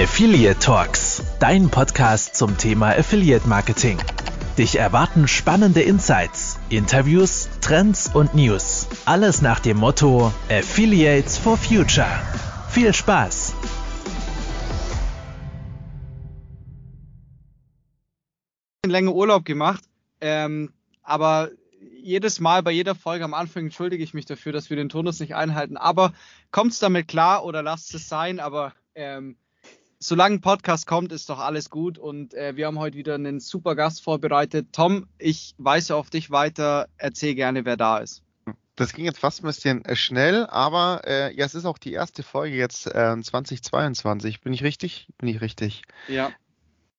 Affiliate Talks, dein Podcast zum Thema Affiliate Marketing. Dich erwarten spannende Insights, Interviews, Trends und News. Alles nach dem Motto Affiliates for Future. Viel Spaß! länger Urlaub gemacht, ähm, aber jedes Mal bei jeder Folge am Anfang entschuldige ich mich dafür, dass wir den Turnus nicht einhalten. Aber kommt es damit klar oder lasst es sein? Aber ähm, solange ein Podcast kommt, ist doch alles gut. Und äh, wir haben heute wieder einen super Gast vorbereitet. Tom, ich weise auf dich weiter. Erzähl gerne, wer da ist. Das ging jetzt fast ein bisschen äh, schnell, aber äh, ja, es ist auch die erste Folge jetzt äh, 2022. Bin ich richtig? Bin ich richtig? Ja.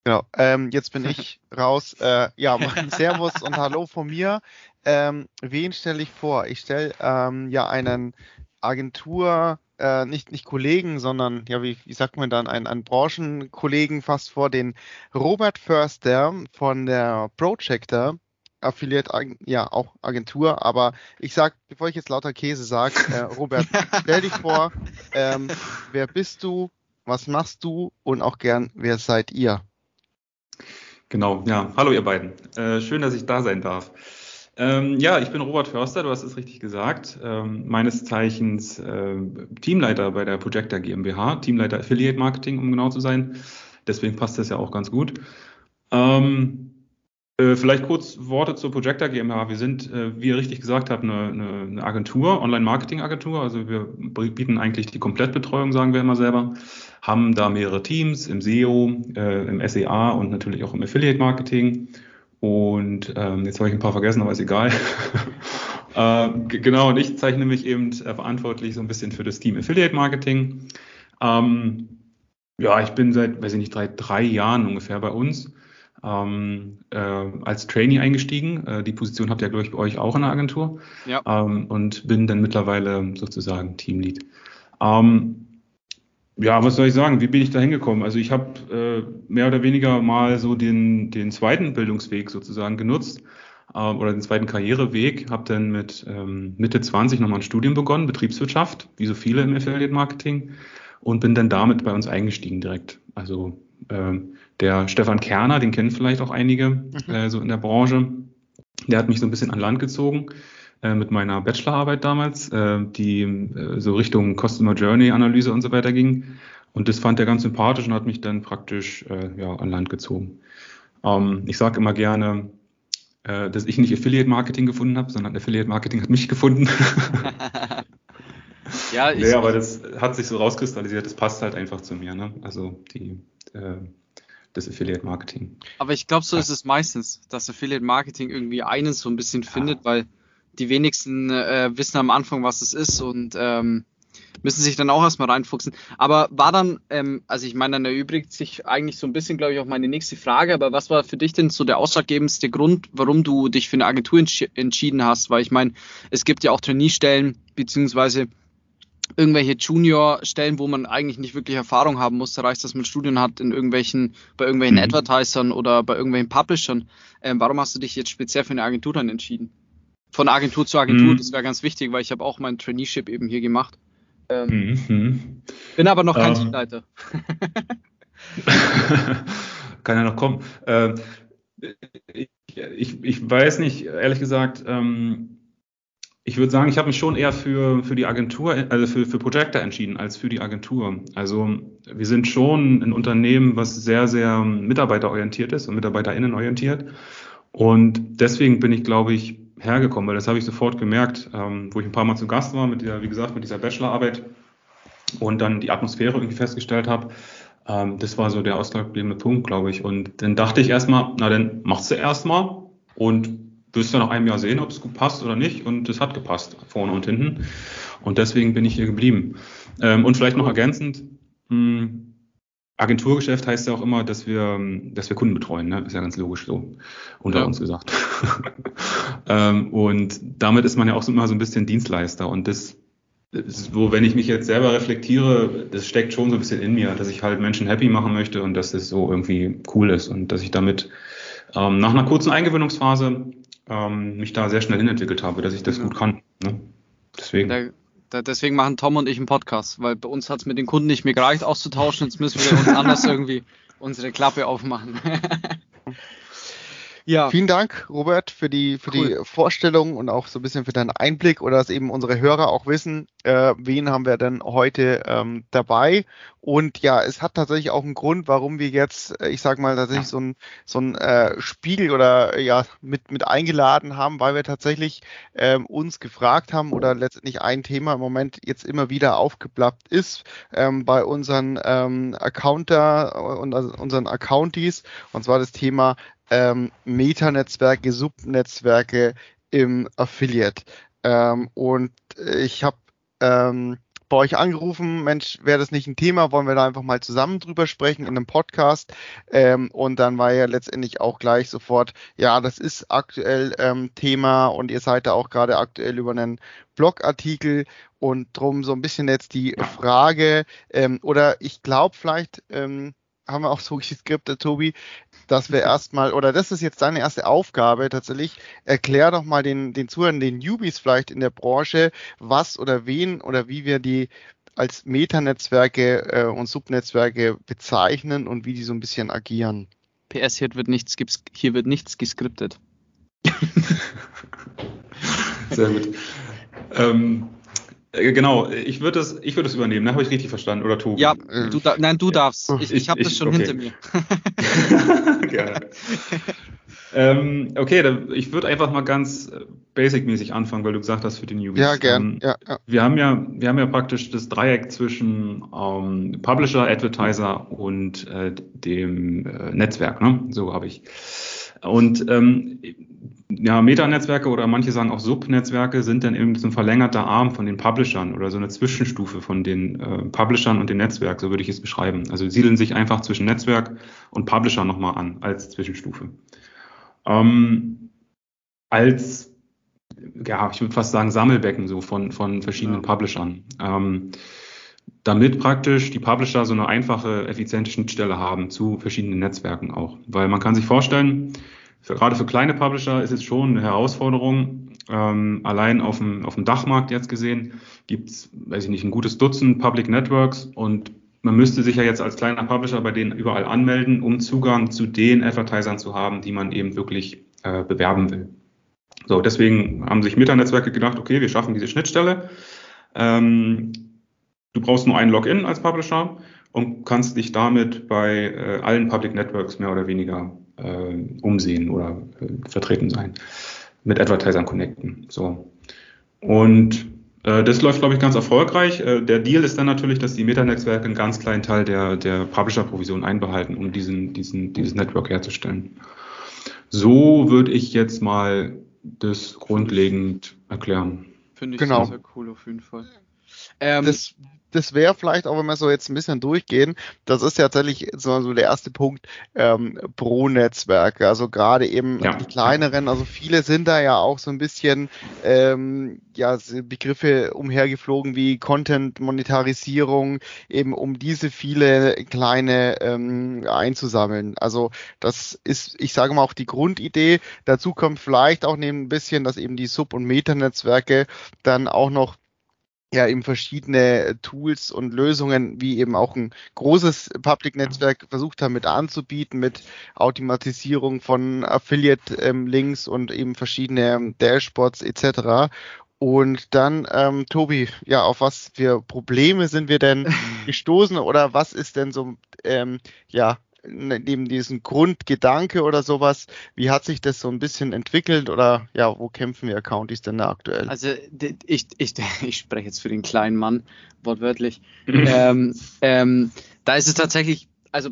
Genau, ähm, jetzt bin ich raus. Äh, ja, Servus und Hallo von mir. Ähm, wen stelle ich vor? Ich stelle ähm, ja einen Agentur, äh, nicht, nicht Kollegen, sondern, ja, wie, wie sagt man dann, einen, einen Branchenkollegen fast vor, den Robert Förster von der Projector. Affiliate, ja, auch Agentur, aber ich sag, bevor ich jetzt lauter Käse sage, äh, Robert, stell dich vor, ähm, wer bist du, was machst du und auch gern, wer seid ihr? Genau, ja. Hallo ihr beiden. Äh, schön, dass ich da sein darf. Ähm, ja, ich bin Robert Förster, du hast es richtig gesagt. Ähm, meines Zeichens äh, Teamleiter bei der Projector GmbH, Teamleiter Affiliate Marketing, um genau zu sein. Deswegen passt das ja auch ganz gut. Ähm, äh, vielleicht kurz Worte zur Projector GmbH. Wir sind, äh, wie ihr richtig gesagt habt, eine, eine, eine Agentur, Online-Marketing-Agentur. Also wir bieten eigentlich die Komplettbetreuung, sagen wir immer selber. Haben da mehrere Teams im SEO, äh, im SEA und natürlich auch im Affiliate-Marketing. Und ähm, jetzt habe ich ein paar vergessen, aber ist egal. äh, genau, und ich zeichne mich eben äh, verantwortlich so ein bisschen für das Team Affiliate Marketing. Ähm, ja, ich bin seit, weiß ich nicht, drei, drei Jahren ungefähr bei uns ähm, äh, als Trainee eingestiegen. Äh, die Position habt ihr, glaube ich, bei euch auch in der Agentur. Ja. Ähm, und bin dann mittlerweile sozusagen Teamlead. Ähm, ja, was soll ich sagen? Wie bin ich da hingekommen? Also ich habe äh, mehr oder weniger mal so den, den zweiten Bildungsweg sozusagen genutzt äh, oder den zweiten Karriereweg. Habe dann mit ähm, Mitte 20 nochmal ein Studium begonnen, Betriebswirtschaft, wie so viele im Affiliate Marketing und bin dann damit bei uns eingestiegen direkt. Also ähm, der Stefan Kerner, den kennen vielleicht auch einige mhm. äh, so in der Branche, der hat mich so ein bisschen an Land gezogen äh, mit meiner Bachelorarbeit damals, äh, die äh, so Richtung Customer Journey Analyse und so weiter ging. Und das fand er ganz sympathisch und hat mich dann praktisch äh, ja, an Land gezogen. Ähm, ich sage immer gerne, äh, dass ich nicht Affiliate Marketing gefunden habe, sondern Affiliate Marketing hat mich gefunden. ja, ich, nee, aber das hat sich so rauskristallisiert, das passt halt einfach zu mir. Ne? Also die, äh, das Affiliate Marketing. Aber ich glaube, so ist es meistens, dass Affiliate Marketing irgendwie einen so ein bisschen ja. findet, weil die wenigsten äh, wissen am Anfang, was es ist und ähm, müssen sich dann auch erstmal reinfuchsen. Aber war dann, ähm, also ich meine, dann erübrigt sich eigentlich so ein bisschen, glaube ich, auch meine nächste Frage, aber was war für dich denn so der ausschlaggebendste Grund, warum du dich für eine Agentur entsch entschieden hast? Weil ich meine, es gibt ja auch Trainee-Stellen, beziehungsweise irgendwelche Junior-Stellen, wo man eigentlich nicht wirklich Erfahrung haben muss. Da reicht, dass man Studien hat in irgendwelchen, bei irgendwelchen mhm. Advertisern oder bei irgendwelchen Publishern. Ähm, warum hast du dich jetzt speziell für eine Agentur dann entschieden? Von Agentur zu Agentur, mhm. das wäre ganz wichtig, weil ich habe auch mein Traineeship eben hier gemacht. Ähm, mhm. Bin aber noch kein ähm. Teamleiter. Kann ja noch kommen. Äh, ich, ich, ich, weiß nicht, ehrlich gesagt, ähm, ich würde sagen, ich habe mich schon eher für, für die Agentur, also für, für Projector entschieden als für die Agentur. Also wir sind schon ein Unternehmen, was sehr, sehr mitarbeiterorientiert ist und mitarbeiterinnenorientiert. Und deswegen bin ich, glaube ich, hergekommen, weil das habe ich sofort gemerkt, ähm, wo ich ein paar Mal zu Gast war, mit dieser, wie gesagt, mit dieser Bachelorarbeit und dann die Atmosphäre irgendwie festgestellt habe. Ähm, das war so der ausschlaggebende Punkt, glaube ich. Und dann dachte ich erstmal, na dann machst du erstmal und wirst du nach einem Jahr sehen, ob es passt oder nicht. Und es hat gepasst, vorne und hinten. Und deswegen bin ich hier geblieben. Ähm, und vielleicht noch ergänzend, mh, hm, Agenturgeschäft heißt ja auch immer, dass wir, dass wir Kunden betreuen, ne? ist ja ganz logisch so, unter ja. uns gesagt. ähm, und damit ist man ja auch so immer so ein bisschen Dienstleister. Und das, so, wenn ich mich jetzt selber reflektiere, das steckt schon so ein bisschen in mir, dass ich halt Menschen happy machen möchte und dass das so irgendwie cool ist und dass ich damit ähm, nach einer kurzen Eingewöhnungsphase ähm, mich da sehr schnell hinentwickelt habe, dass ich das ja. gut kann. Ne? Deswegen. Da Da, deswegen machen Tom und ich einen Podcast, weil bei uns hat es mit den Kunden nicht mehr gereicht auszutauschen. Jetzt müssen wir uns anders irgendwie unsere Klappe aufmachen. Ja. Vielen Dank, Robert, für die, für cool. die Vorstellung und auch so ein bisschen für deinen Einblick oder dass eben unsere Hörer auch wissen, äh, wen haben wir denn heute ähm, dabei. Und ja, es hat tatsächlich auch einen Grund, warum wir jetzt, äh, ich sag mal, tatsächlich so ein, so ein äh, Spiegel oder ja mit, mit eingeladen haben, weil wir tatsächlich ähm, uns gefragt haben oder letztendlich ein Thema im Moment jetzt immer wieder aufgeplappt ist ähm, bei unseren ähm, Accounter und also unseren Accounties, und zwar das Thema ähm, Meta-Netzwerke, Subnetzwerke im Affiliate. Ähm, und ich habe ähm, bei euch angerufen, Mensch, wäre das nicht ein Thema, wollen wir da einfach mal zusammen drüber sprechen in einem Podcast. Ähm, und dann war ja letztendlich auch gleich sofort, ja, das ist aktuell ähm, Thema und ihr seid da auch gerade aktuell über einen Blogartikel und drum so ein bisschen jetzt die Frage, ähm, oder ich glaube vielleicht, ähm, haben wir auch so geskriptet, Tobi, dass wir erstmal, oder das ist jetzt deine erste Aufgabe tatsächlich, erklär doch mal den, den Zuhörern, den Newbies vielleicht in der Branche, was oder wen oder wie wir die als Metanetzwerke äh, und Subnetzwerke bezeichnen und wie die so ein bisschen agieren. PS, hier wird nichts, hier wird nichts geskriptet. Sehr gut. Ähm, äh, genau, ich würde es ich würd es übernehmen, ne? habe ich richtig verstanden, oder Tobi? Ja, du da, nein, du darfst. Ich, ich, ich habe das schon okay. hinter mir. Gerne. ähm, okay, dann, ich würde einfach mal ganz äh, basic-mäßig anfangen, weil du gesagt hast für die Newbies. Ja, gern. Ähm, ja, ja. Wir haben ja, wir haben ja praktisch das Dreieck zwischen ähm, Publisher, Advertiser und äh, dem äh, Netzwerk. Ne? So habe ich. Und ähm, ja, Meta-Netzwerke oder manche sagen auch Subnetzwerke sind dann eben so ein verlängerter Arm von den Publishern oder so eine Zwischenstufe von den äh, Publishern und dem Netzwerk, so würde ich es beschreiben. Also siedeln sich einfach zwischen Netzwerk und Publisher nochmal an als Zwischenstufe. Ähm, als, ja, ich würde fast sagen Sammelbecken so von, von verschiedenen ja. Publishern. Ähm, damit praktisch die Publisher so eine einfache, effiziente Schnittstelle haben zu verschiedenen Netzwerken auch. Weil man kann sich vorstellen, für, gerade für kleine Publisher ist es schon eine Herausforderung. Ähm, allein auf dem, auf dem Dachmarkt jetzt gesehen gibt es, weiß ich nicht, ein gutes Dutzend Public Networks und man müsste sich ja jetzt als kleiner Publisher bei denen überall anmelden, um Zugang zu den Advertisern zu haben, die man eben wirklich äh, bewerben will. So, deswegen haben sich Meta-Netzwerke gedacht, okay, wir schaffen diese Schnittstelle. Ähm, du brauchst nur ein Login als Publisher und kannst dich damit bei äh, allen Public Networks mehr oder weniger äh, umsehen oder äh, vertreten sein, mit Advertisern connecten. So. Und äh, das läuft, glaube ich, ganz erfolgreich. Äh, der Deal ist dann natürlich, dass die Meta-Netzwerke einen ganz kleinen Teil der, der Publisher-Provision einbehalten, um diesen, diesen, dieses Network herzustellen. So würde ich jetzt mal das grundlegend erklären. Finde ich genau. sehr, sehr cool auf jeden Fall. Ähm, das das wäre vielleicht auch, wenn wir so jetzt ein bisschen durchgehen, das ist ja tatsächlich so, so der erste Punkt ähm, pro Netzwerke. Also gerade eben ja. die kleineren, also viele sind da ja auch so ein bisschen ähm, ja, Begriffe umhergeflogen wie Content-Monetarisierung, eben um diese viele kleine ähm, einzusammeln. Also das ist, ich sage mal, auch die Grundidee. Dazu kommt vielleicht auch neben ein bisschen, dass eben die Sub- und Meta-Netzwerke dann auch noch ja eben verschiedene Tools und Lösungen, wie eben auch ein großes Public-Netzwerk versucht haben mit anzubieten, mit Automatisierung von Affiliate-Links und eben verschiedene ähm, Dashboards etc. Und dann, ähm, Tobi, ja, auf was für Probleme sind wir denn gestoßen oder was ist denn so, ähm, ja, neben diesem Grundgedanke oder sowas, wie hat sich das so ein bisschen entwickelt oder ja, wo kämpfen wir Accounties denn da aktuell? Also ich, ich, ich spreche jetzt für den kleinen Mann, wortwörtlich. ähm, ähm, da ist es tatsächlich, also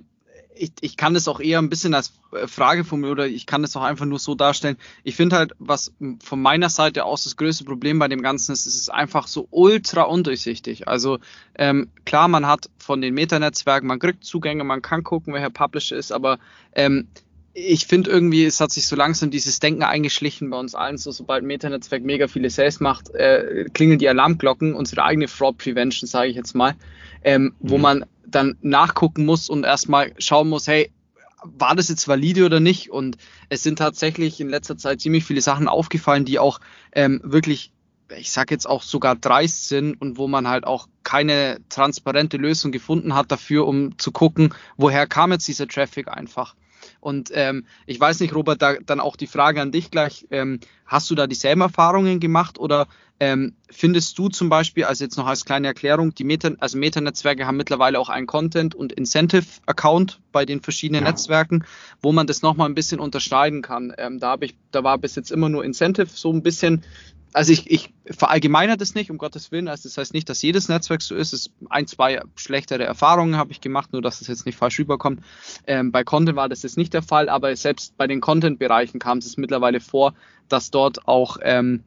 ich, ich kann das auch eher ein bisschen als äh, Frage formulieren oder ich kann das auch einfach nur so darstellen. Ich finde halt, was von meiner Seite aus das größte Problem bei dem Ganzen ist, es ist einfach so ultra undurchsichtig. Also ähm, klar, man hat von den Metanetzwerken, man kriegt Zugänge, man kann gucken, wer Herr Publisher ist, aber ähm, ich finde irgendwie, es hat sich so langsam dieses Denken eingeschlichen bei uns allen, so sobald Metanetzwerk mega viele Sales macht, äh, klingeln die Alarmglocken, unsere eigene Fraud Prevention, sage ich jetzt mal, ähm, mhm. wo man dann nachgucken muss und erstmal schauen muss, hey, war das jetzt valide oder nicht? Und es sind tatsächlich in letzter Zeit ziemlich viele Sachen aufgefallen, die auch ähm, wirklich ich sage jetzt auch sogar dreist sind und wo man halt auch keine transparente Lösung gefunden hat dafür, um zu gucken, woher kam jetzt dieser Traffic einfach. Und ähm, ich weiß nicht, Robert, da, dann auch die Frage an dich gleich. Ähm, hast du da dieselben Erfahrungen gemacht oder ähm, findest du zum Beispiel, also jetzt noch als kleine Erklärung, die Meta, also Meta-Netzwerke haben mittlerweile auch einen Content- und Incentive-Account bei den verschiedenen ja. Netzwerken, wo man das nochmal ein bisschen unterscheiden kann. Ähm, da habe ich, da war bis jetzt immer nur Incentive so ein bisschen also ich, ich verallgemeine das nicht, um Gottes Willen. Also das heißt nicht, dass jedes Netzwerk so ist. Es ein, zwei schlechtere Erfahrungen habe ich gemacht, nur dass es jetzt nicht falsch rüberkommt. Ähm, bei Content war das jetzt nicht der Fall, aber selbst bei den Content-Bereichen kam es mittlerweile vor, dass dort auch ähm,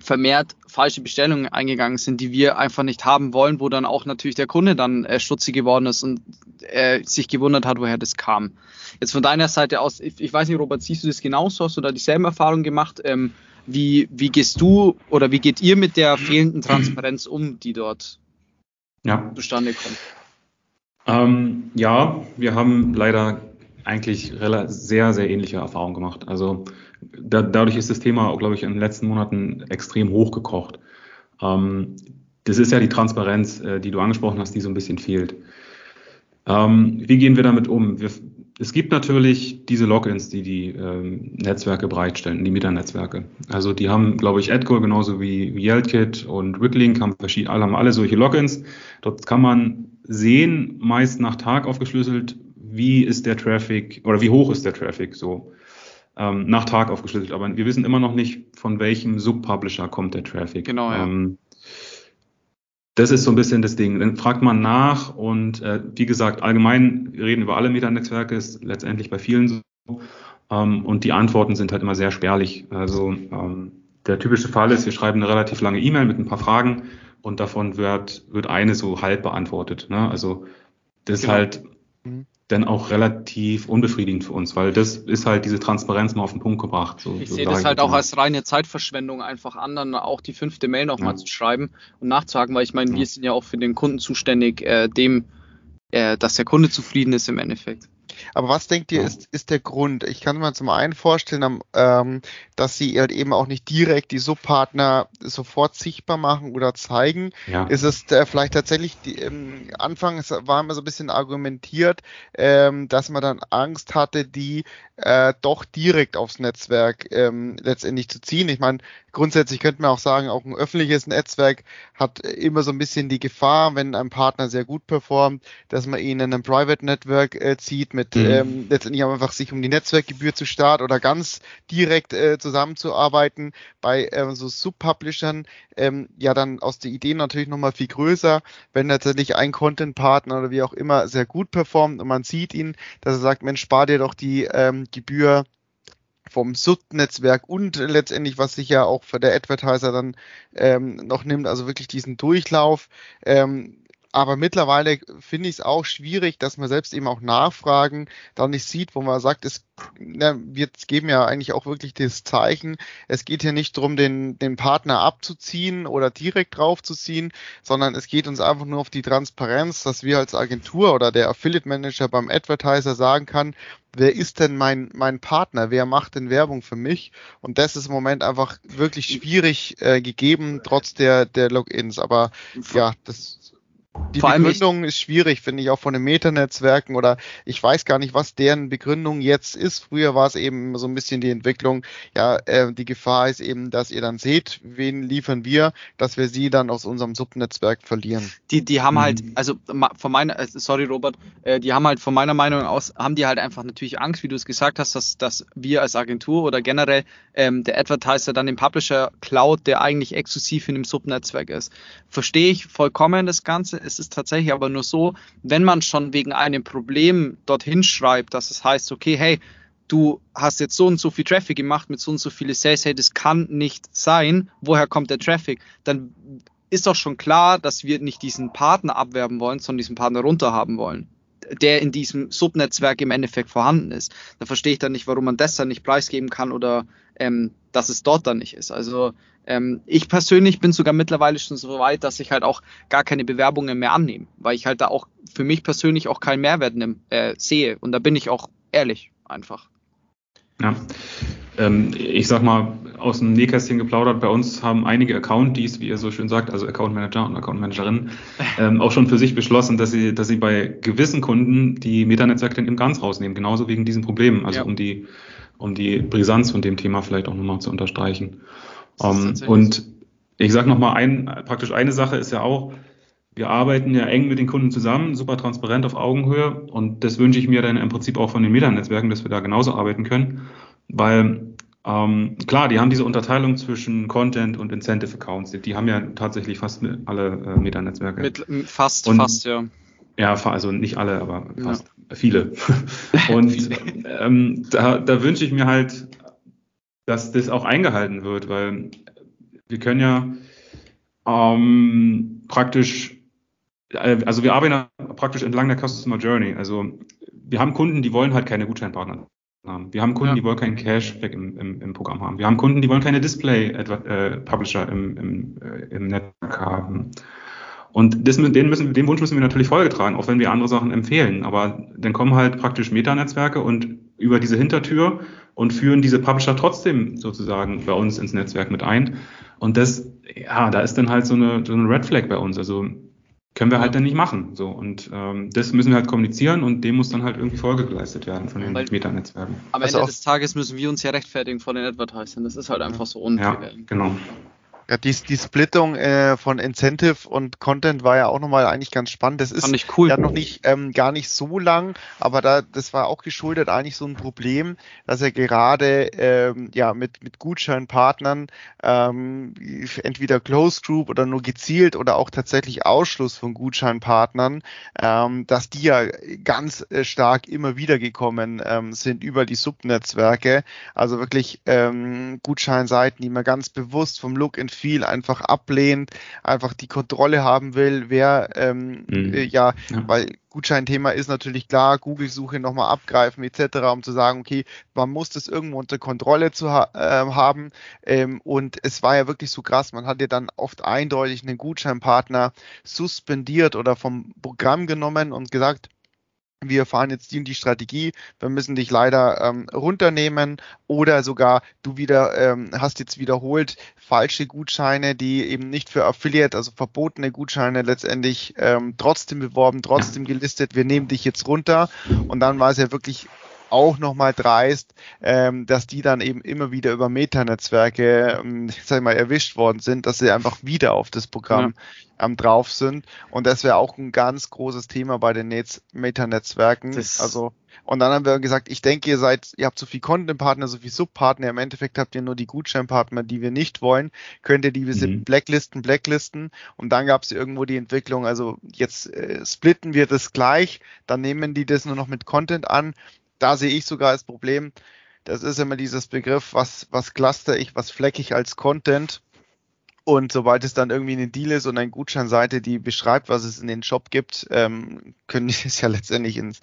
vermehrt falsche Bestellungen eingegangen sind, die wir einfach nicht haben wollen, wo dann auch natürlich der Kunde dann äh, stutzig geworden ist und äh, sich gewundert hat, woher das kam. Jetzt von deiner Seite aus, ich, ich weiß nicht, Robert, siehst du das genauso? Hast du da dieselben Erfahrungen gemacht? Ähm, wie, wie gehst du oder wie geht ihr mit der fehlenden Transparenz um, die dort ja. zustande kommt? Ähm, ja, wir haben leider eigentlich sehr, sehr ähnliche Erfahrungen gemacht. Also da, dadurch ist das Thema, glaube ich, in den letzten Monaten extrem hochgekocht. Ähm, das ist ja die Transparenz, äh, die du angesprochen hast, die so ein bisschen fehlt. Ähm, wie gehen wir damit um? Wir, es gibt natürlich diese Logins, die die ähm, Netzwerke bereitstellen, die Meta-Netzwerke. Also die haben, glaube ich, Edcore genauso wie, Yeltkit und Wicklink haben, verschiedene, haben alle solche Logins. Dort kann man sehen, meist nach Tag aufgeschlüsselt, wie ist der Traffic oder wie hoch ist der Traffic so ähm, nach Tag aufgeschlüsselt. Aber wir wissen immer noch nicht, von welchem Subpublisher kommt der Traffic. Genau, ja. Ähm, das ist so ein bisschen das Ding. Dann fragt man nach und äh, wie gesagt, allgemein, wir reden über alle Meta-Netzwerke, ist letztendlich bei vielen so. Ähm, und die Antworten sind halt immer sehr spärlich. Also ähm, der typische Fall ist, wir schreiben eine relativ lange E-Mail mit ein paar Fragen und davon wird, wird eine so halb beantwortet. Ne? Also das genau. ist halt mhm dann auch relativ unbefriedigend für uns, weil das ist halt diese Transparenz mal auf den Punkt gebracht. So, ich so sehe das halt auch als reine Zeitverschwendung, einfach anderen auch die fünfte Mail nochmal ja. zu schreiben und nachzuhaken, weil ich meine, ja. wir sind ja auch für den Kunden zuständig, äh, dem, äh, dass der Kunde zufrieden ist im Endeffekt. Aber was denkt ihr, ist, ist der Grund? Ich kann mir zum einen vorstellen, ähm, dass sie halt eben auch nicht direkt die Subpartner sofort sichtbar machen oder zeigen. Ja. Ist es äh, vielleicht tatsächlich, die, ähm, anfangs war immer so ein bisschen argumentiert, ähm, dass man dann Angst hatte, die äh, doch direkt aufs Netzwerk ähm, letztendlich zu ziehen. Ich meine, grundsätzlich könnte man auch sagen, auch ein öffentliches Netzwerk hat immer so ein bisschen die Gefahr, wenn ein Partner sehr gut performt, dass man ihn in einem Private Network äh, zieht, mit mhm. ähm, letztendlich einfach sich um die Netzwerkgebühr zu starten oder ganz direkt äh, zusammenzuarbeiten. Bei äh, so Subpublishern ähm, ja dann aus der Idee natürlich nochmal viel größer, wenn tatsächlich ein Content-Partner oder wie auch immer sehr gut performt und man sieht ihn, dass er sagt, Mensch, spar dir doch die ähm, Gebühr vom SUT-Netzwerk und letztendlich, was sich ja auch für der Advertiser dann ähm, noch nimmt, also wirklich diesen Durchlauf. Ähm, aber mittlerweile finde ich es auch schwierig, dass man selbst eben auch Nachfragen dann nicht sieht, wo man sagt, es, na, wir geben ja eigentlich auch wirklich das Zeichen. Es geht hier nicht darum, den, den Partner abzuziehen oder direkt draufzuziehen, sondern es geht uns einfach nur auf die Transparenz, dass wir als Agentur oder der Affiliate Manager beim Advertiser sagen kann, wer ist denn mein, mein Partner? Wer macht denn Werbung für mich? Und das ist im Moment einfach wirklich schwierig äh, gegeben, trotz der, der Logins. Aber ja, das die Vor Begründung ist schwierig, finde ich, auch von den Metanetzwerken oder ich weiß gar nicht, was deren Begründung jetzt ist. Früher war es eben so ein bisschen die Entwicklung, ja, äh, die Gefahr ist eben, dass ihr dann seht, wen liefern wir, dass wir sie dann aus unserem Subnetzwerk verlieren. Die, die haben halt, mhm. also von meiner, äh, sorry Robert, äh, die haben halt von meiner Meinung aus, haben die halt einfach natürlich Angst, wie du es gesagt hast, dass, dass wir als Agentur oder generell ähm, der Advertiser dann den Publisher klaut, der eigentlich exklusiv in dem Subnetzwerk ist. Verstehe ich vollkommen das Ganze es ist tatsächlich aber nur so, wenn man schon wegen einem Problem dorthin schreibt, dass es heißt, okay, hey, du hast jetzt so und so viel Traffic gemacht mit so und so viele Sales, hey, das kann nicht sein. Woher kommt der Traffic? Dann ist doch schon klar, dass wir nicht diesen Partner abwerben wollen, sondern diesen Partner runterhaben wollen der in diesem Subnetzwerk im Endeffekt vorhanden ist. Da verstehe ich dann nicht, warum man das dann nicht preisgeben kann oder ähm, dass es dort dann nicht ist. Also ähm, ich persönlich bin sogar mittlerweile schon so weit, dass ich halt auch gar keine Bewerbungen mehr annehme, weil ich halt da auch für mich persönlich auch keinen Mehrwert nehm, äh, sehe. Und da bin ich auch ehrlich einfach. Ja. ähm, ich sag mal, aus dem Nähkästchen geplaudert, bei uns haben einige Accountees, wie ihr so schön sagt, also Account Manager und Account Managerinnen, ähm, auch schon für sich beschlossen, dass sie, dass sie bei gewissen Kunden die Metanetzwerke dann eben ganz rausnehmen, genauso wegen diesen Problemen, also ja. um die, um die Brisanz von dem Thema vielleicht auch nochmal zu unterstreichen. Um, ähm, und ich sage nochmal ein, praktisch eine Sache ist ja auch, wir arbeiten ja eng mit den Kunden zusammen, super transparent auf Augenhöhe und das wünsche ich mir dann im Prinzip auch von den Metanetzwerken, dass wir da genauso arbeiten können, weil ähm, klar, die haben diese Unterteilung zwischen Content und Incentive Accounts. Die, die haben ja tatsächlich fast alle äh, Meta-Netzwerke. Mit, fast, und, fast, ja. Ja, also nicht alle, aber fast ja. Viele. und ähm, da, da wünsche ich mir halt, dass das auch eingehalten wird, weil wir können ja ähm, praktisch, äh, also wir arbeiten praktisch entlang der Customer Journey. Also wir haben Kunden, die wollen halt keine Gutscheinpartner haben. Wir haben Kunden, ja. die wollen keinen Cashback im, im, im, Programm haben. Wir haben Kunden, die wollen keine Display-Publisher im, im, äh, im Netzwerk haben. Und das, den, müssen, den Wunsch müssen wir natürlich Folge tragen, auch wenn wir andere Sachen empfehlen. Aber dann kommen halt praktisch Meta-Netzwerke und über diese Hintertür und führen diese Publisher trotzdem sozusagen bei uns ins Netzwerk mit ein. Und das, ja, da ist dann halt so eine, so eine Red Flag bei uns. Also können wir halt dann nicht machen. So und ähm, das müssen wir halt kommunizieren und dem muss dann halt irgendwie Folge geleistet werden von den Meta-Netzwerken. Am also Ende des Tages müssen wir uns ja rechtfertigen vor den Advertisern. Das ist halt einfach so unfair. Ja, genau. Ja, die, die Splittung äh, von Incentive und Content war ja auch nochmal eigentlich ganz spannend. Das ist cool. ja noch nicht ähm, gar nicht so lang, aber da das war auch geschuldet eigentlich so ein Problem, dass er gerade ähm, ja mit mit Gutscheinpartnern ähm, entweder Close Group oder nur gezielt oder auch tatsächlich Ausschluss von Gutscheinpartnern, ähm, dass die ja ganz äh, stark immer wieder gekommen ähm, sind über die Subnetzwerke. Also wirklich ähm, Gutscheinseiten, die man ganz bewusst vom Look and viel einfach ablehnt, einfach die Kontrolle haben will, wer ähm, mhm. äh, ja, ja, weil Gutscheinthema ist natürlich klar, Google-Suche nochmal abgreifen etc., um zu sagen, okay, man muss das irgendwo unter Kontrolle zu ha äh, haben. Ähm, und es war ja wirklich so krass, man hat ja dann oft eindeutig einen Gutscheinpartner suspendiert oder vom Programm genommen und gesagt, wir fahren jetzt die und die Strategie, wir müssen dich leider ähm, runternehmen oder sogar du wieder ähm, hast jetzt wiederholt falsche Gutscheine, die eben nicht für Affiliate, also verbotene Gutscheine letztendlich ähm, trotzdem beworben, trotzdem gelistet, wir nehmen dich jetzt runter. Und dann war es ja wirklich auch nochmal dreist, ähm, dass die dann eben immer wieder über Metanetzwerke, ähm, sag ich mal, erwischt worden sind, dass sie einfach wieder auf das Programm ja. ähm, drauf sind. Und das wäre auch ein ganz großes Thema bei den Metanetzwerken. Also und dann haben wir gesagt, ich denke, ihr seid, ihr habt so viel Content-Partner, so viel Subpartner. Im Endeffekt habt ihr nur die Gutscheinpartner, die wir nicht wollen. Könnt ihr diese mhm. Blacklisten, Blacklisten. Und dann gab es irgendwo die Entwicklung, also jetzt äh, splitten wir das gleich, dann nehmen die das nur noch mit Content an da sehe ich sogar das Problem. Das ist immer dieses Begriff, was, was cluster ich, was flecke ich als Content. Und sobald es dann irgendwie eine Deal ist und eine Gutscheinseite, die beschreibt, was es in den Shop gibt, ähm, können die es ja letztendlich ins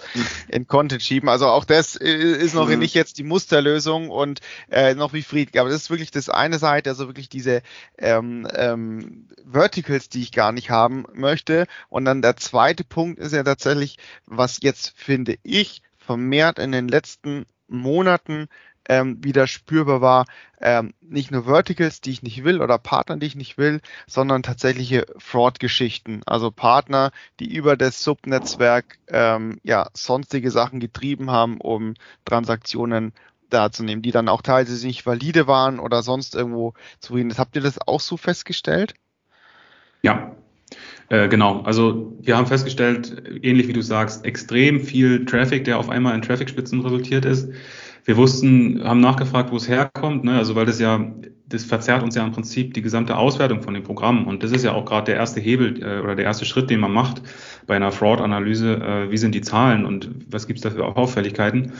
in Content schieben. Also auch das ist noch mhm. nicht jetzt die Musterlösung und äh, noch wie friedlich. Aber das ist wirklich das eine Seite, also wirklich diese ähm, ähm, Verticals, die ich gar nicht haben möchte. Und dann der zweite Punkt ist ja tatsächlich, was jetzt finde ich vermehrt in den letzten Monaten ähm, wieder spürbar war, ähm, nicht nur Verticals, die ich nicht will oder Partner, die ich nicht will, sondern tatsächliche Fraud-Geschichten. Also Partner, die über das Subnetzwerk ähm, ja sonstige Sachen getrieben haben, um Transaktionen darzunehmen, die dann auch teilweise nicht valide waren oder sonst irgendwo zu reden. Habt ihr das auch so festgestellt? Ja, äh, genau, also wir haben festgestellt, ähnlich wie du sagst, extrem viel Traffic, der auf einmal in Traffic-Spitzen resultiert ist. Wir wussten, haben nachgefragt, wo es herkommt, ne? also weil das ja, das verzerrt uns ja im Prinzip die gesamte Auswertung von dem Programm und das ist ja auch gerade der erste Hebel äh, oder der erste Schritt, den man macht bei einer Fraud-Analyse, äh, wie sind die Zahlen und was gibt es da für Auffälligkeiten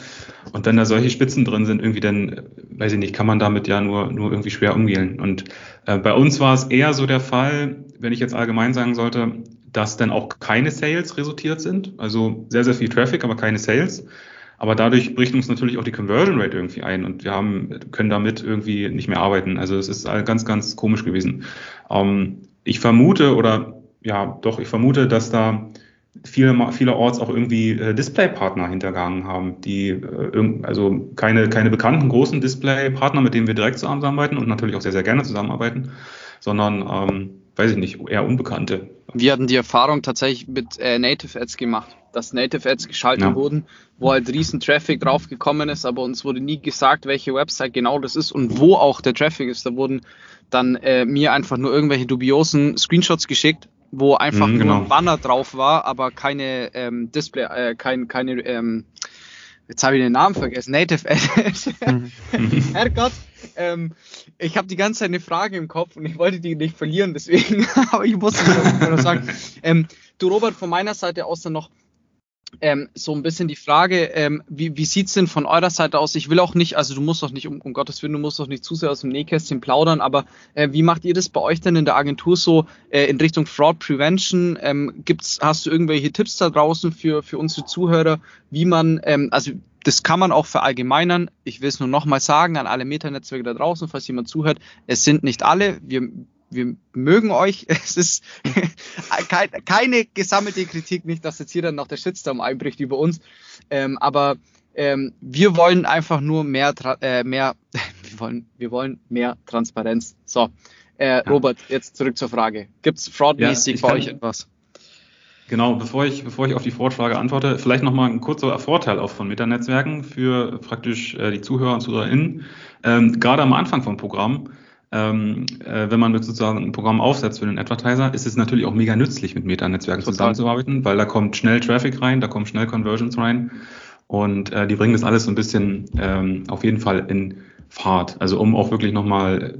und wenn da solche Spitzen drin sind, irgendwie dann, weiß ich nicht, kann man damit ja nur, nur irgendwie schwer umgehen und bei uns war es eher so der Fall, wenn ich jetzt allgemein sagen sollte, dass dann auch keine Sales resultiert sind, also sehr, sehr viel Traffic, aber keine Sales aber dadurch bricht uns natürlich auch die Conversion Rate irgendwie ein und wir haben, können damit irgendwie nicht mehr arbeiten. Also es ist ganz, ganz komisch gewesen. Ähm, ich vermute oder ja, doch, ich vermute, dass da viele, vielerorts auch irgendwie äh, Displaypartner hintergangen haben, die äh, also keine, keine bekannten großen Displaypartner, mit denen wir direkt zusammenarbeiten und natürlich auch sehr, sehr gerne zusammenarbeiten, sondern ähm, weiß ich nicht, eher Unbekannte. Wir hatten die Erfahrung tatsächlich mit äh, Native Ads gemacht, dass Native Ads geschaltet ja. wurden, wo halt riesen Traffic drauf gekommen ist, aber uns wurde nie gesagt, welche Website genau das ist und wo auch der Traffic ist. Da wurden dann äh, mir einfach nur irgendwelche dubiosen Screenshots geschickt, wo einfach mhm, genau. nur ein Banner drauf war, aber keine ähm, Display, äh, kein, keine, ähm, jetzt habe ich den Namen vergessen, Native Ads. Mhm. Herrgott, ähm, ich habe die ganze Zeit eine Frage im Kopf und ich wollte die nicht verlieren, deswegen, aber ich muss es noch sagen. Ähm, du Robert, von meiner Seite aus dann noch, ähm, so ein bisschen die Frage, ähm, wie, wie sieht's denn von eurer Seite aus? Ich will auch nicht, also du musst doch nicht, um, um Gottes Willen, du musst doch nicht zu sehr aus dem Nähkästchen plaudern, aber äh, wie macht ihr das bei euch denn in der Agentur so äh, in Richtung Fraud Prevention? Ähm, gibt's, hast du irgendwelche Tipps da draußen für, für unsere Zuhörer, wie man, ähm, also das kann man auch verallgemeinern. Ich will es nur nochmal sagen an alle Metanetzwerke da draußen, falls jemand zuhört. Es sind nicht alle. Wir wir mögen euch. Es ist keine gesammelte Kritik, nicht, dass jetzt hier dann noch der Shitstorm einbricht über uns. Ähm, aber ähm, wir wollen einfach nur mehr, äh, mehr, wir wollen, wir wollen mehr Transparenz. So, äh, ja. Robert, jetzt zurück zur Frage. Gibt es fraudmäßig ja, bei euch etwas? Genau, bevor ich, bevor ich auf die Fraud-Frage antworte, vielleicht nochmal ein kurzer Vorteil auch von Metanetzwerken für praktisch äh, die Zuhörer und ZuhörerInnen. Ähm, gerade am Anfang vom Programm ähm, äh, wenn man sozusagen ein Programm aufsetzt für den Advertiser, ist es natürlich auch mega nützlich, mit Meta-Netzwerken zusammenzuarbeiten, weil da kommt schnell Traffic rein, da kommen schnell Conversions rein und äh, die bringen das alles so ein bisschen ähm, auf jeden Fall in Fahrt. Also um auch wirklich nochmal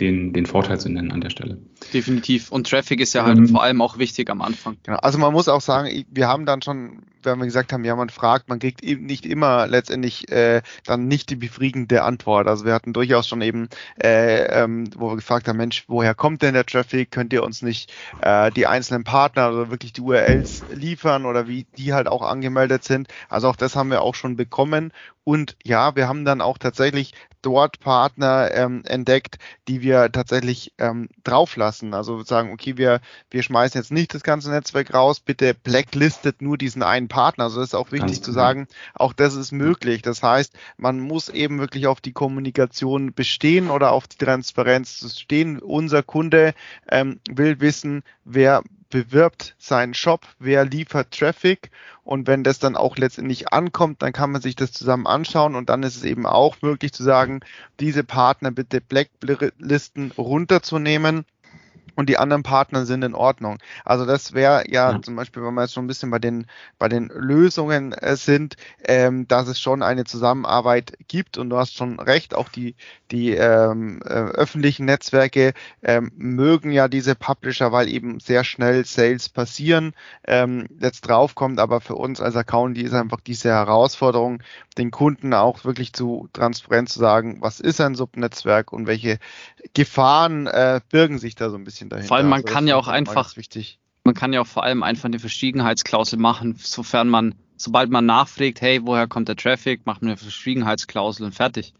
den, den Vorteil zu nennen an der Stelle. Definitiv. Und Traffic ist ja halt ähm, vor allem auch wichtig am Anfang. Genau. Also man muss auch sagen, wir haben dann schon, wenn wir gesagt haben, ja, man fragt, man kriegt eben nicht immer letztendlich äh, dann nicht die befriedigende Antwort. Also wir hatten durchaus schon eben, äh, ähm, wo wir gefragt haben, Mensch, woher kommt denn der Traffic? Könnt ihr uns nicht äh, die einzelnen Partner oder wirklich die URLs liefern oder wie die halt auch angemeldet sind? Also auch das haben wir auch schon bekommen. Und ja, wir haben dann auch tatsächlich dort Partner ähm, entdeckt, die wir tatsächlich ähm, drauflassen. Also sagen, okay, wir, wir schmeißen jetzt nicht das ganze Netzwerk raus, bitte blacklistet nur diesen einen Partner. Also das ist auch wichtig Ganz zu sagen, auch das ist möglich. Das heißt, man muss eben wirklich auf die Kommunikation bestehen oder auf die Transparenz stehen. Unser Kunde ähm, will wissen, wer bewirbt seinen Shop, wer liefert Traffic und wenn das dann auch letztendlich ankommt, dann kann man sich das zusammen anschauen und dann ist es eben auch möglich zu sagen, diese Partner bitte Blacklisten runterzunehmen und die anderen Partner sind in Ordnung. Also das wäre ja, ja, zum Beispiel, wenn wir jetzt schon ein bisschen bei den bei den Lösungen äh, sind, ähm, dass es schon eine Zusammenarbeit gibt und du hast schon recht, auch die die ähm, äh, öffentlichen Netzwerke ähm, mögen ja diese Publisher, weil eben sehr schnell Sales passieren, ähm, jetzt draufkommt, aber für uns als Account die ist einfach diese Herausforderung, den Kunden auch wirklich zu transparent zu sagen, was ist ein Subnetzwerk und welche Gefahren äh, birgen sich da so ein bisschen dahinter. Vor allem man also kann ja auch einfach, man kann ja auch vor allem einfach eine Verschwiegenheitsklausel machen, sofern man, sobald man nachfragt, hey, woher kommt der Traffic, macht man eine Verschwiegenheitsklausel und fertig.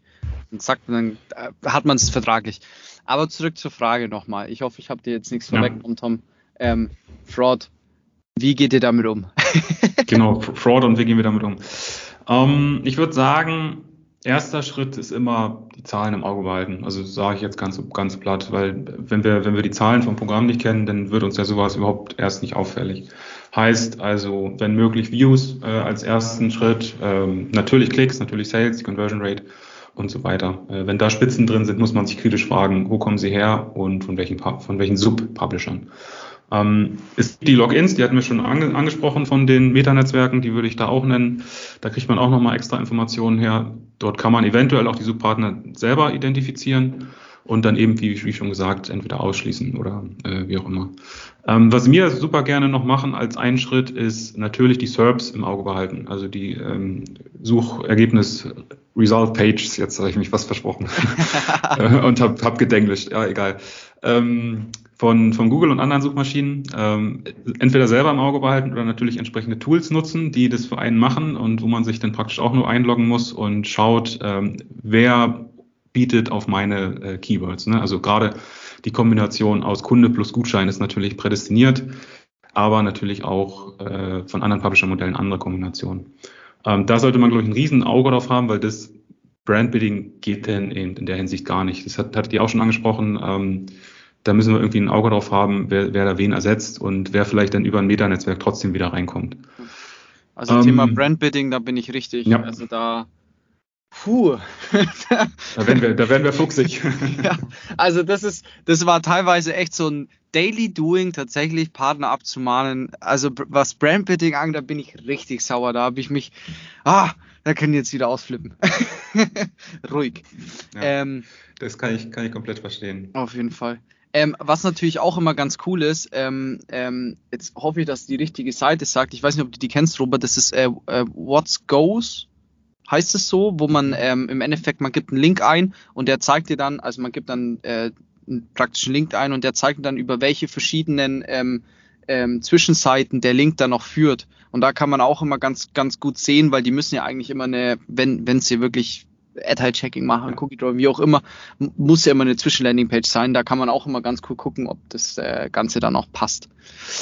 Und sagt dann hat man es vertraglich. Aber zurück zur Frage nochmal. Ich hoffe, ich habe dir jetzt nichts ja. vorweggenommen, Tom. Ähm, Fraud, wie geht ihr damit um? genau, Fraud und wie gehen wir damit um? Ähm, ich würde sagen, erster Schritt ist immer die Zahlen im Auge behalten. Also sage ich jetzt ganz, ganz platt, weil wenn wir, wenn wir die Zahlen vom Programm nicht kennen, dann wird uns ja sowas überhaupt erst nicht auffällig. Heißt also, wenn möglich Views äh, als ersten Schritt, ähm, natürlich Klicks, natürlich Sales, die Conversion Rate und so weiter. Äh, wenn da Spitzen drin sind, muss man sich kritisch fragen, wo kommen sie her und von welchen, von welchen Sub-Publishern. Ähm, ist die Logins, die hatten wir schon ange angesprochen von den Metanetzwerken, die würde ich da auch nennen. Da kriegt man auch nochmal extra Informationen her. Dort kann man eventuell auch die Subpartner selber identifizieren und dann eben, wie, wie schon gesagt, entweder ausschließen oder äh, wie auch immer. Ähm, was wir super gerne noch machen als einen Schritt ist natürlich die SERPs im Auge behalten, also die ähm, Suchergebnis Result Pages, jetzt habe ich mich was versprochen und habe hab gedenglischt, ja egal. Ähm, von, von Google und anderen Suchmaschinen ähm, entweder selber im Auge behalten oder natürlich entsprechende Tools nutzen, die das für einen machen und wo man sich dann praktisch auch nur einloggen muss und schaut, ähm, wer bietet auf meine äh, Keywords. Ne? Also gerade die Kombination aus Kunde plus Gutschein ist natürlich prädestiniert. aber natürlich auch äh, von anderen Publisher-Modellen andere Kombinationen. Ähm, da sollte man, glaube ich, ein riesen Auge drauf haben, weil das Brandbidding geht denn in, in der Hinsicht gar nicht. Das hat, hattet ihr auch schon angesprochen. Ähm, da müssen wir irgendwie ein Auge drauf haben, wer, wer da wen ersetzt und wer vielleicht dann über ein Meta-Netzwerk trotzdem wieder reinkommt. Also ähm, Thema Brandbidding, da bin ich richtig. Ja. Also da Puh. da, werden wir, da werden wir fuchsig. ja, also das ist, das war teilweise echt so ein Daily Doing, tatsächlich Partner abzumahnen. Also was Brandbidding angeht, da bin ich richtig sauer. Da habe ich mich, ah, da können jetzt wieder ausflippen. Ruhig. Ja, ähm, das kann ich, kann ich komplett verstehen. Auf jeden Fall. Ähm, was natürlich auch immer ganz cool ist, ähm, ähm, jetzt hoffe ich, dass die richtige Seite sagt, ich weiß nicht, ob du die kennst, Robert, das ist äh, äh, What's Goes heißt es so, wo man ähm, im Endeffekt, man gibt einen Link ein und der zeigt dir dann, also man gibt dann äh, einen praktischen Link ein und der zeigt dir dann, über welche verschiedenen ähm, ähm, Zwischenseiten der Link dann noch führt. Und da kann man auch immer ganz, ganz gut sehen, weil die müssen ja eigentlich immer eine, wenn es hier wirklich Ad-High-Checking machen, Cookie Drawing, wie auch immer, muss ja immer eine Zwischenlanding-Page sein. Da kann man auch immer ganz cool gucken, ob das äh, Ganze dann auch passt.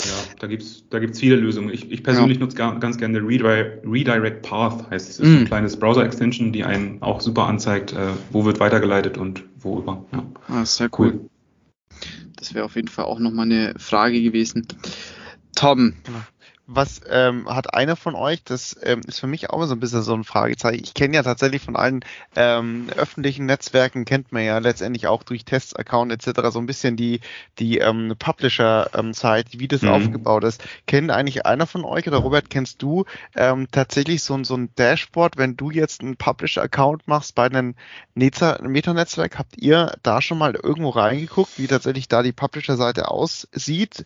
Ja, da gibt's da gibt's viele Lösungen. Ich, ich persönlich ja. nutze ganz gerne Redirect, Redirect Path, heißt es. Das ist mm. ein kleines Browser-Extension, die einem auch super anzeigt, äh, wo wird weitergeleitet und wo über. Ja. Ah, sehr cool. cool. Das wäre auf jeden Fall auch nochmal eine Frage gewesen. Tom, genau was ähm, hat einer von euch, das ähm, ist für mich auch so ein bisschen so ein Fragezeichen. Ich kenne ja tatsächlich von allen ähm, öffentlichen Netzwerken, kennt man ja letztendlich auch durch Tests, Account etc. so ein bisschen die, die ähm, Publisher-Site, ähm, wie das mhm. aufgebaut ist. Kennt eigentlich einer von euch oder Robert, kennst du ähm, tatsächlich so, so ein Dashboard, wenn du jetzt einen Publisher-Account machst bei einem Meta-Netzwerk, habt ihr da schon mal irgendwo reingeguckt, wie tatsächlich da die Publisher-Seite aussieht?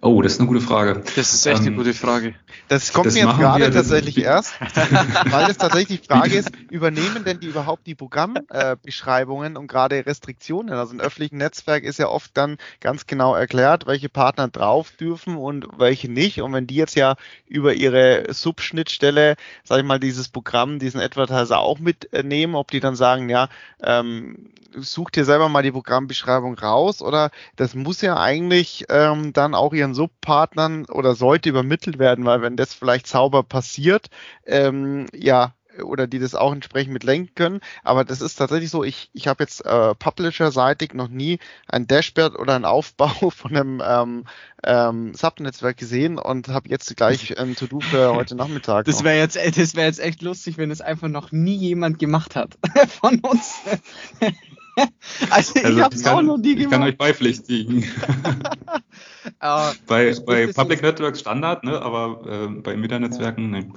Oh, das ist eine gute Frage. Das ist echt ähm, eine gute Frage. Das kommt das mir jetzt gerade tatsächlich erst, weil es tatsächlich die Frage ist, übernehmen denn die überhaupt die Programmbeschreibungen äh, und gerade Restriktionen? Also ein öffentlichen Netzwerk ist ja oft dann ganz genau erklärt, welche Partner drauf dürfen und welche nicht. Und wenn die jetzt ja über ihre Subschnittstelle, sag ich mal, dieses Programm, diesen Advertiser auch mitnehmen, ob die dann sagen, ja, ähm, such dir selber mal die Programmbeschreibung raus oder das muss ja eigentlich ähm, dann auch ihren Subpartnern oder sollte übermittelt werden, weil wenn das vielleicht sauber passiert, ähm, ja, oder die das auch entsprechend mit lenken können. Aber das ist tatsächlich so, ich, ich habe jetzt äh, Publisher-seitig noch nie ein Dashboard oder einen Aufbau von einem ähm, ähm, Subnetzwerk gesehen und habe jetzt gleich ein To-Do für heute Nachmittag. Das wäre jetzt, das wäre jetzt echt lustig, wenn es einfach noch nie jemand gemacht hat von uns. also ich also, habe es auch noch nie gemacht. Ich kann euch beipflichtigen. bei bei Public Networks Standard, ne, aber äh, bei Meta-Netzwerken, ja. ne.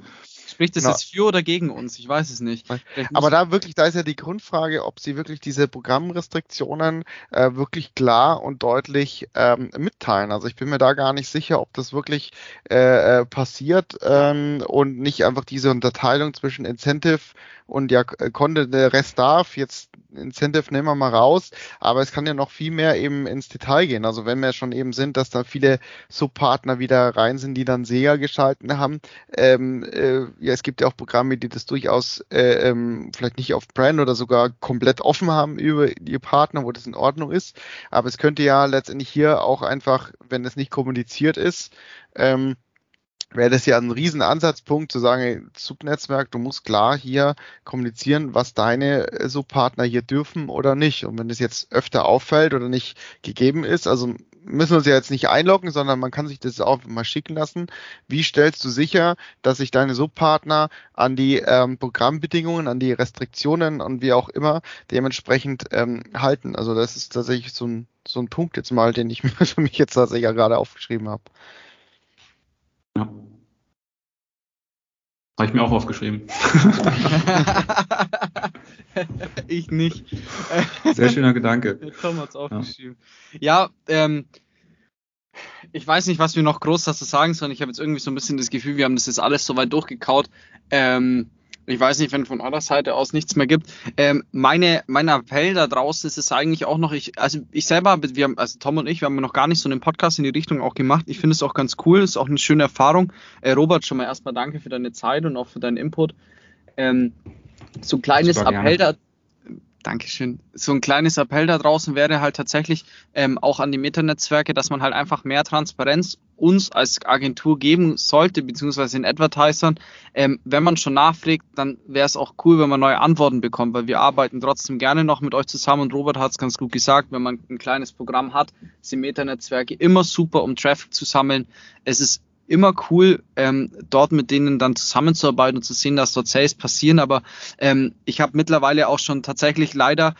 Sprich, das genau. ist für oder gegen uns? Ich weiß es nicht. Aber da wirklich, da ist ja die Grundfrage, ob sie wirklich diese Programmrestriktionen äh, wirklich klar und deutlich ähm, mitteilen. Also ich bin mir da gar nicht sicher, ob das wirklich äh, äh passiert ähm, und nicht einfach diese Unterteilung zwischen Incentive und ja, konnte der Rest darf, jetzt Incentive nehmen wir mal raus, aber es kann ja noch viel mehr eben ins Detail gehen. Also wenn wir schon eben sind, dass da viele Subpartner wieder rein sind, die dann SEA geschalten haben. Ähm, äh, ja, es gibt ja auch Programme, die das durchaus äh, ähm, vielleicht nicht auf Brand oder sogar komplett offen haben über die Partner, wo das in Ordnung ist. Aber es könnte ja letztendlich hier auch einfach, wenn es nicht kommuniziert ist, ähm, wäre das ja ein riesen Ansatzpunkt zu sagen, Subnetzwerk, du musst klar hier kommunizieren, was deine äh, Subpartner hier dürfen oder nicht. Und wenn das jetzt öfter auffällt oder nicht gegeben ist, also müssen wir uns ja jetzt nicht einloggen, sondern man kann sich das auch mal schicken lassen. Wie stellst du sicher, dass sich deine Subpartner an die ähm, Programmbedingungen, an die Restriktionen und wie auch immer dementsprechend ähm, halten? Also das ist tatsächlich so ein, so ein Punkt jetzt mal, den ich für mich jetzt tatsächlich ja gerade aufgeschrieben habe. Ja. Habe ich mir auch aufgeschrieben. ich nicht. Sehr schöner Gedanke. Tom hat es aufgeschrieben. Ja, ja ähm, ich weiß nicht, was wir noch groß dazu sagen sollen. Ich habe jetzt irgendwie so ein bisschen das Gefühl, wir haben das jetzt alles so weit durchgekaut. Ähm, ich weiß nicht, wenn von eurer Seite aus nichts mehr gibt. Ähm, meine, mein Appell da draußen ist es eigentlich auch noch, ich, also ich selber, wir haben, also Tom und ich, wir haben noch gar nicht so einen Podcast in die Richtung auch gemacht. Ich finde es auch ganz cool, ist auch eine schöne Erfahrung. Äh, Robert, schon mal erstmal danke für deine Zeit und auch für deinen Input. Ähm, so ein kleines Appell da, Dankeschön. So ein kleines Appell da draußen wäre halt tatsächlich ähm, auch an die Meta-Netzwerke, dass man halt einfach mehr Transparenz uns als Agentur geben sollte, beziehungsweise den Advertisern. Ähm, wenn man schon nachfragt, dann wäre es auch cool, wenn man neue Antworten bekommt, weil wir arbeiten trotzdem gerne noch mit euch zusammen und Robert hat es ganz gut gesagt, wenn man ein kleines Programm hat, sind Meta-Netzwerke immer super, um Traffic zu sammeln. Es ist immer cool, ähm, dort mit denen dann zusammenzuarbeiten und zu sehen, dass dort Sales passieren. Aber ähm, ich habe mittlerweile auch schon tatsächlich leider,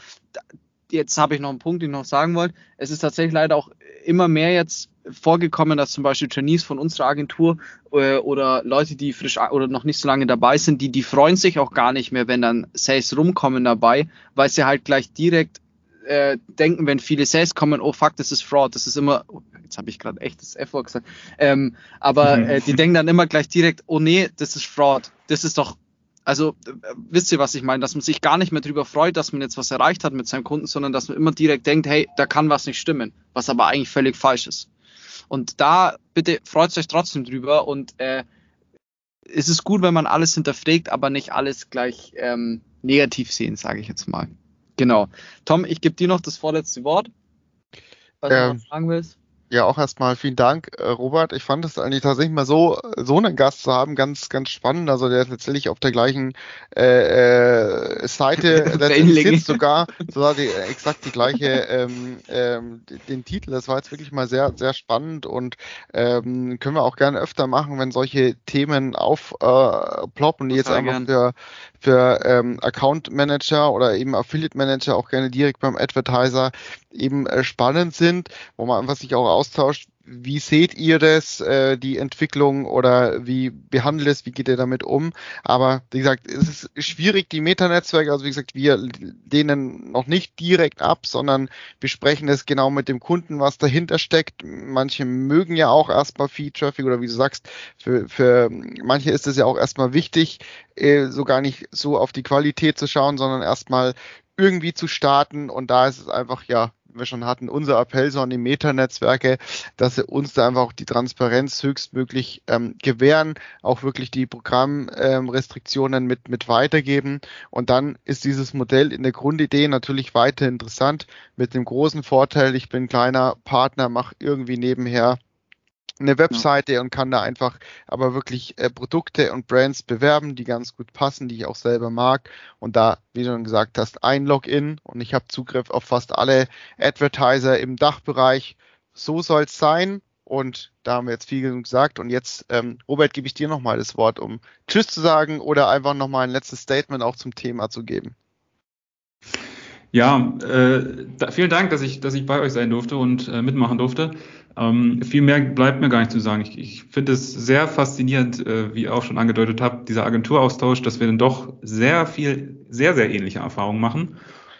jetzt habe ich noch einen Punkt, den ich noch sagen wollte. Es ist tatsächlich leider auch immer mehr jetzt vorgekommen, dass zum Beispiel Trainees von unserer Agentur äh, oder Leute, die frisch oder noch nicht so lange dabei sind, die, die freuen sich auch gar nicht mehr, wenn dann Sales rumkommen dabei, weil sie halt gleich direkt äh, denken, wenn viele Sales kommen, oh fuck, das ist Fraud, das ist immer, jetzt habe ich gerade echt das F-Wort gesagt, ähm, aber mhm. äh, die denken dann immer gleich direkt, oh nee, das ist Fraud, das ist doch, also äh, wisst ihr, was ich meine, dass man sich gar nicht mehr darüber freut, dass man jetzt was erreicht hat mit seinem Kunden, sondern dass man immer direkt denkt, hey, da kann was nicht stimmen, was aber eigentlich völlig falsch ist. Und da bitte freut euch trotzdem drüber und äh, es ist gut, wenn man alles hinterfragt, aber nicht alles gleich ähm, negativ sehen, sage ich jetzt mal. Genau. Tom, ich gebe dir noch das vorletzte Wort. Was ähm, du noch fragen willst. Ja, auch erstmal vielen Dank, äh, Robert. Ich fand es eigentlich tatsächlich mal so, so einen Gast zu haben, ganz, ganz spannend. Also der ist tatsächlich auf der gleichen äh, äh, Seite letztendlich sitzt sogar, sogar die, exakt die gleiche, ähm, ähm, den Titel. Das war jetzt wirklich mal sehr, sehr spannend und ähm, können wir auch gerne öfter machen, wenn solche Themen aufploppen, äh, die jetzt einfach gern. für, für ähm, Account Manager oder eben Affiliate Manager auch gerne direkt beim Advertiser eben äh, spannend sind, wo man einfach sich auch austauscht, wie seht ihr das, äh, die Entwicklung oder wie behandelt es, wie geht ihr damit um? Aber wie gesagt, es ist schwierig, die Metanetzwerke, also wie gesagt, wir lehnen noch nicht direkt ab, sondern besprechen es genau mit dem Kunden, was dahinter steckt. Manche mögen ja auch erstmal Feed-Traffic oder wie du sagst, für, für manche ist es ja auch erstmal wichtig, äh, so gar nicht so auf die Qualität zu schauen, sondern erstmal irgendwie zu starten und da ist es einfach ja wir schon hatten, unser Appell so an die Meta-Netzwerke, dass sie uns da einfach auch die Transparenz höchstmöglich ähm, gewähren, auch wirklich die Programmrestriktionen ähm, mit, mit weitergeben. Und dann ist dieses Modell in der Grundidee natürlich weiter interessant mit dem großen Vorteil, ich bin kleiner Partner, mache irgendwie nebenher eine Webseite ja. und kann da einfach aber wirklich äh, Produkte und Brands bewerben, die ganz gut passen, die ich auch selber mag. Und da, wie du schon gesagt hast, ein Login und ich habe Zugriff auf fast alle Advertiser im Dachbereich. So soll es sein. Und da haben wir jetzt viel genug gesagt. Und jetzt, ähm, Robert, gebe ich dir nochmal das Wort, um Tschüss zu sagen oder einfach nochmal ein letztes Statement auch zum Thema zu geben. Ja, äh, da, vielen Dank, dass ich, dass ich bei euch sein durfte und äh, mitmachen durfte. Ähm, viel mehr bleibt mir gar nicht zu sagen. Ich, ich finde es sehr faszinierend, äh, wie ihr auch schon angedeutet habt, dieser Agenturaustausch, dass wir dann doch sehr viel, sehr, sehr ähnliche Erfahrungen machen.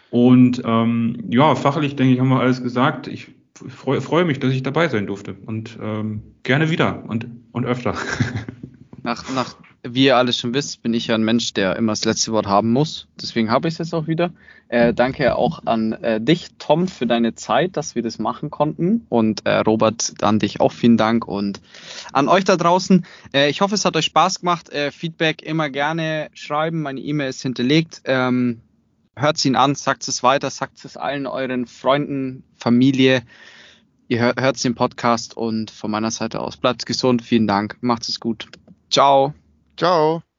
Und ähm, ja, fachlich denke ich, haben wir alles gesagt. Ich freue, freue mich, dass ich dabei sein durfte und ähm, gerne wieder und, und öfter. Nach, nach, wie ihr alles schon wisst, bin ich ja ein Mensch, der immer das letzte Wort haben muss. Deswegen habe ich es jetzt auch wieder. Äh, danke auch an äh, dich, Tom, für deine Zeit, dass wir das machen konnten. Und äh, Robert, an dich auch vielen Dank. Und an euch da draußen, äh, ich hoffe, es hat euch Spaß gemacht. Äh, Feedback immer gerne schreiben. Meine E-Mail ist hinterlegt. Ähm, hört ihn an, sagt es weiter, sagt es allen euren Freunden, Familie. Ihr hört, hört den Podcast und von meiner Seite aus bleibt gesund. Vielen Dank. Macht es gut. Ciao. Ciao.